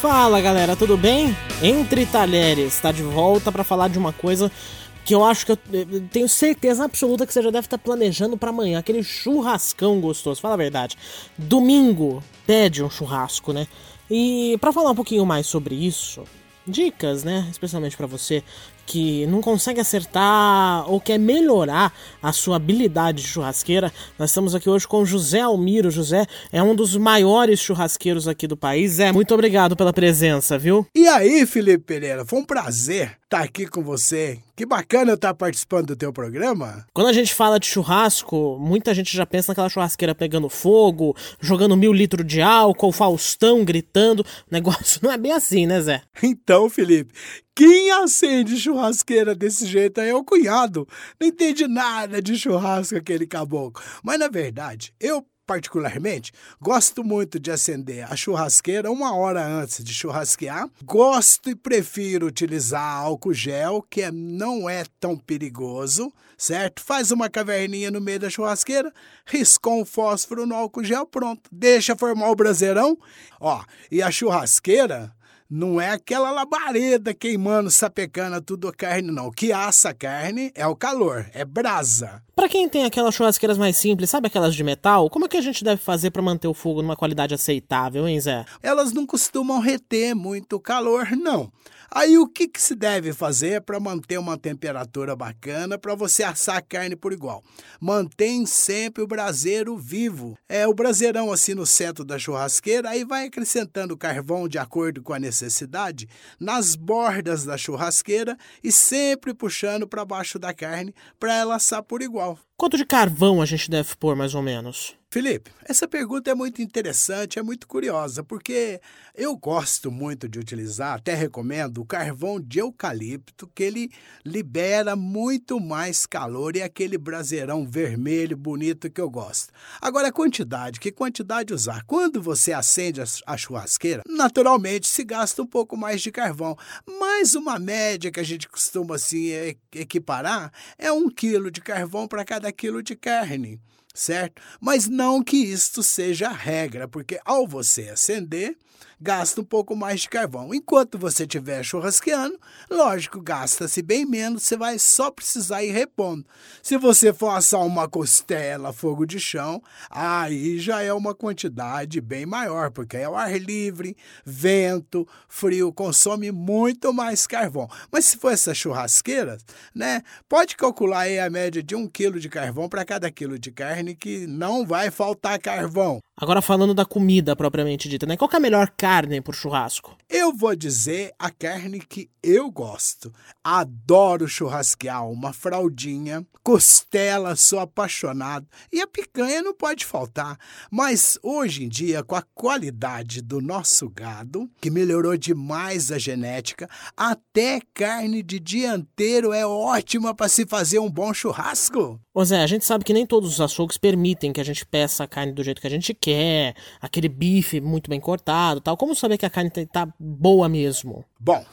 Fala galera, tudo bem? Entre Talheres está de volta para falar de uma coisa que eu acho que eu, eu tenho certeza absoluta que você já deve estar planejando para amanhã, aquele churrascão gostoso. Fala a verdade. Domingo pede um churrasco, né? E para falar um pouquinho mais sobre isso, dicas, né, especialmente para você que não consegue acertar ou quer melhorar a sua habilidade de churrasqueira, nós estamos aqui hoje com José Almiro. José é um dos maiores churrasqueiros aqui do país. É, muito obrigado pela presença, viu? E aí, Felipe Pereira, foi um prazer estar aqui com você. Que bacana eu estar participando do teu programa. Quando a gente fala de churrasco, muita gente já pensa naquela churrasqueira pegando fogo, jogando mil litros de álcool, Faustão gritando. O negócio não é bem assim, né, Zé? Então, Felipe, quem acende churrasqueira desse jeito aí é o cunhado. Não entende nada de churrasco aquele caboclo. Mas na verdade, eu particularmente, gosto muito de acender a churrasqueira uma hora antes de churrasquear. Gosto e prefiro utilizar álcool gel, que é, não é tão perigoso, certo? Faz uma caverninha no meio da churrasqueira, riscou um fósforo no álcool gel, pronto. Deixa formar o braseirão. Ó, e a churrasqueira não é aquela labareda queimando, sapecando tudo a carne, não. O que assa a carne é o calor, é brasa. Para quem tem aquelas churrasqueiras mais simples, sabe aquelas de metal? Como é que a gente deve fazer para manter o fogo numa qualidade aceitável, hein, Zé? Elas não costumam reter muito calor, não. Aí o que, que se deve fazer para manter uma temperatura bacana para você assar a carne por igual? Mantém sempre o braseiro vivo. É o braseirão assim no centro da churrasqueira, aí vai acrescentando carvão de acordo com a necessidade nas bordas da churrasqueira e sempre puxando para baixo da carne para ela assar por igual. Quanto de carvão a gente deve pôr mais ou menos? Felipe, essa pergunta é muito interessante, é muito curiosa, porque eu gosto muito de utilizar, até recomendo, o carvão de eucalipto, que ele libera muito mais calor e é aquele braseirão vermelho bonito que eu gosto. Agora, a quantidade, que quantidade usar? Quando você acende a churrasqueira, naturalmente se gasta um pouco mais de carvão, mas uma média que a gente costuma assim equiparar é um quilo de carvão para cada quilo de carne certo? Mas não que isto seja a regra, porque ao você acender, gasta um pouco mais de carvão. Enquanto você estiver churrasqueando, lógico, gasta-se bem menos, você vai só precisar ir repondo. Se você for assar uma costela, fogo de chão, aí já é uma quantidade bem maior, porque é o ar livre, vento, frio, consome muito mais carvão. Mas se for essas churrasqueiras, né, pode calcular aí a média de um quilo de carvão para cada quilo de carne, que não vai faltar carvão. Agora falando da comida propriamente dita, né? Qual é a melhor carne por churrasco? Eu vou dizer a carne que eu gosto. Adoro churrasquear uma fraldinha, costela, sou apaixonado. E a picanha não pode faltar. Mas hoje em dia, com a qualidade do nosso gado, que melhorou demais a genética, até carne de dianteiro é ótima para se fazer um bom churrasco. Ô Zé, a gente sabe que nem todos os açougues permitem que a gente peça a carne do jeito que a gente quer, aquele bife muito bem cortado tal. Como saber que a carne tá boa mesmo? Bom,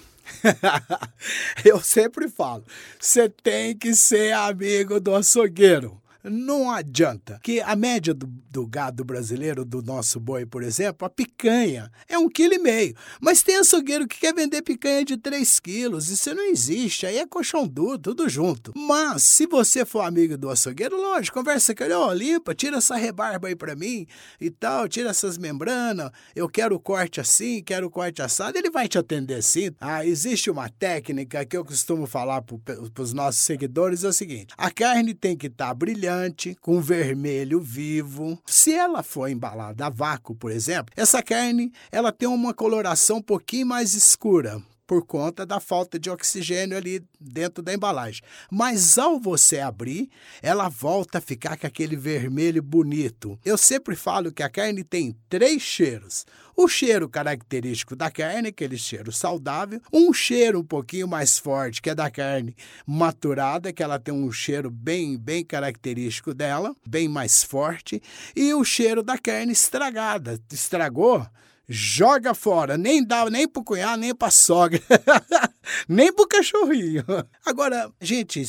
eu sempre falo, você tem que ser amigo do açougueiro. Não adianta. Que a média do, do, gado brasileiro, do nosso boi, por exemplo, a picanha é um quilo e meio. Mas tem açougueiro que quer vender picanha de 3 quilos. Isso não existe. Aí é colchão duro, tudo junto. Mas, se você for amigo do açougueiro, lógico, conversa com ele, ó, oh, limpa, tira essa rebarba aí pra mim e tal, tira essas membranas. Eu quero o corte assim, quero o corte assado. Ele vai te atender sim. Ah, existe uma técnica que eu costumo falar para os nossos seguidores: é o seguinte: a carne tem que estar tá brilhante com vermelho vivo. Se ela for embalada a vácuo, por exemplo, essa carne ela tem uma coloração um pouquinho mais escura, por conta da falta de oxigênio ali dentro da embalagem. Mas ao você abrir, ela volta a ficar com aquele vermelho bonito. Eu sempre falo que a carne tem três cheiros. O cheiro característico da carne, aquele cheiro saudável, um cheiro um pouquinho mais forte, que é da carne maturada, que ela tem um cheiro bem, bem característico dela, bem mais forte, e o cheiro da carne estragada. Estragou, joga fora. Nem dá nem pro cunhado, nem pra sogra, nem pro cachorrinho. Agora, gente,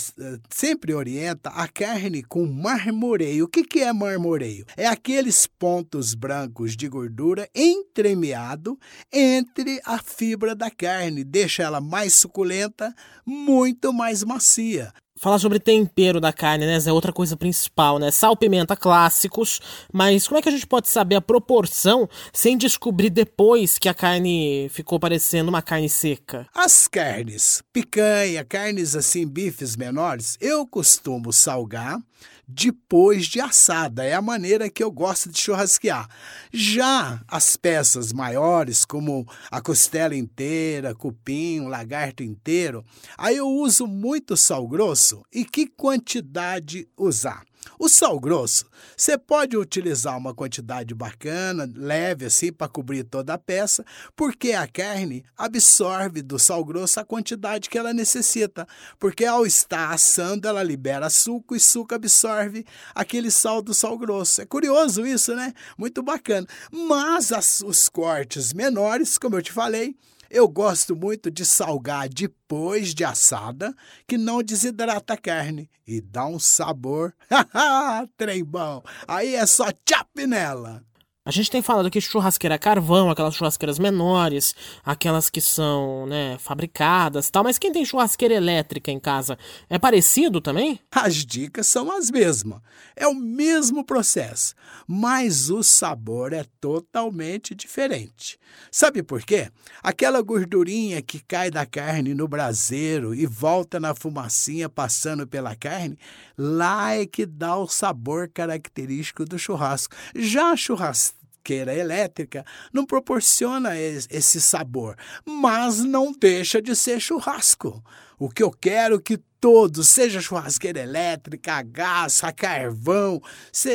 sempre orienta a carne com marmoreio. O que, que é marmoreio? É aqueles pontos brancos de gordura entremeado entre a fibra da carne. Deixa ela mais suculenta, muito mais macia falar sobre tempero da carne, né? É outra coisa principal, né? Sal, pimenta clássicos, mas como é que a gente pode saber a proporção sem descobrir depois que a carne ficou parecendo uma carne seca? As carnes, picanha, carnes assim, bifes menores, eu costumo salgar depois de assada. É a maneira que eu gosto de churrasquear. Já as peças maiores, como a costela inteira, cupim, lagarto inteiro, aí eu uso muito sal grosso. E que quantidade usar? O sal grosso, você pode utilizar uma quantidade bacana, leve assim, para cobrir toda a peça, porque a carne absorve do sal grosso a quantidade que ela necessita. Porque ao estar assando, ela libera suco e suco absorve aquele sal do sal grosso. É curioso isso, né? Muito bacana. Mas as, os cortes menores, como eu te falei, eu gosto muito de salgar depois de assada, que não desidrata a carne e dá um sabor. Trem bom! Aí é só chap nela! A gente tem falado que churrasqueira carvão, aquelas churrasqueiras menores, aquelas que são, né, fabricadas tal, mas quem tem churrasqueira elétrica em casa, é parecido também? As dicas são as mesmas. É o mesmo processo, mas o sabor é totalmente diferente. Sabe por quê? Aquela gordurinha que cai da carne no braseiro e volta na fumacinha passando pela carne, lá é que dá o sabor característico do churrasco. Já a churrasqueira churrasqueira elétrica não proporciona esse sabor, mas não deixa de ser churrasco. O que eu quero que todos, seja churrasqueira elétrica, a gás, a carvão,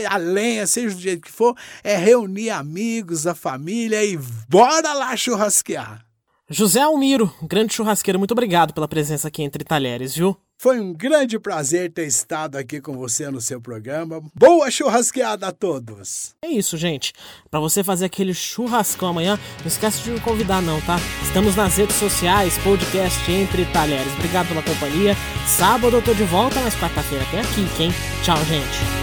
a lenha, seja do jeito que for, é reunir amigos, a família e bora lá churrasquear. José Almiro, grande churrasqueiro, muito obrigado pela presença aqui entre talheres, viu? Foi um grande prazer ter estado aqui com você no seu programa. Boa churrasqueada a todos! É isso, gente. Para você fazer aquele churrascão amanhã, não esquece de me convidar não, tá? Estamos nas redes sociais, podcast Entre Talheres. Obrigado pela companhia. Sábado eu tô de volta, mas quarta-feira tem aqui, hein? Tchau, gente.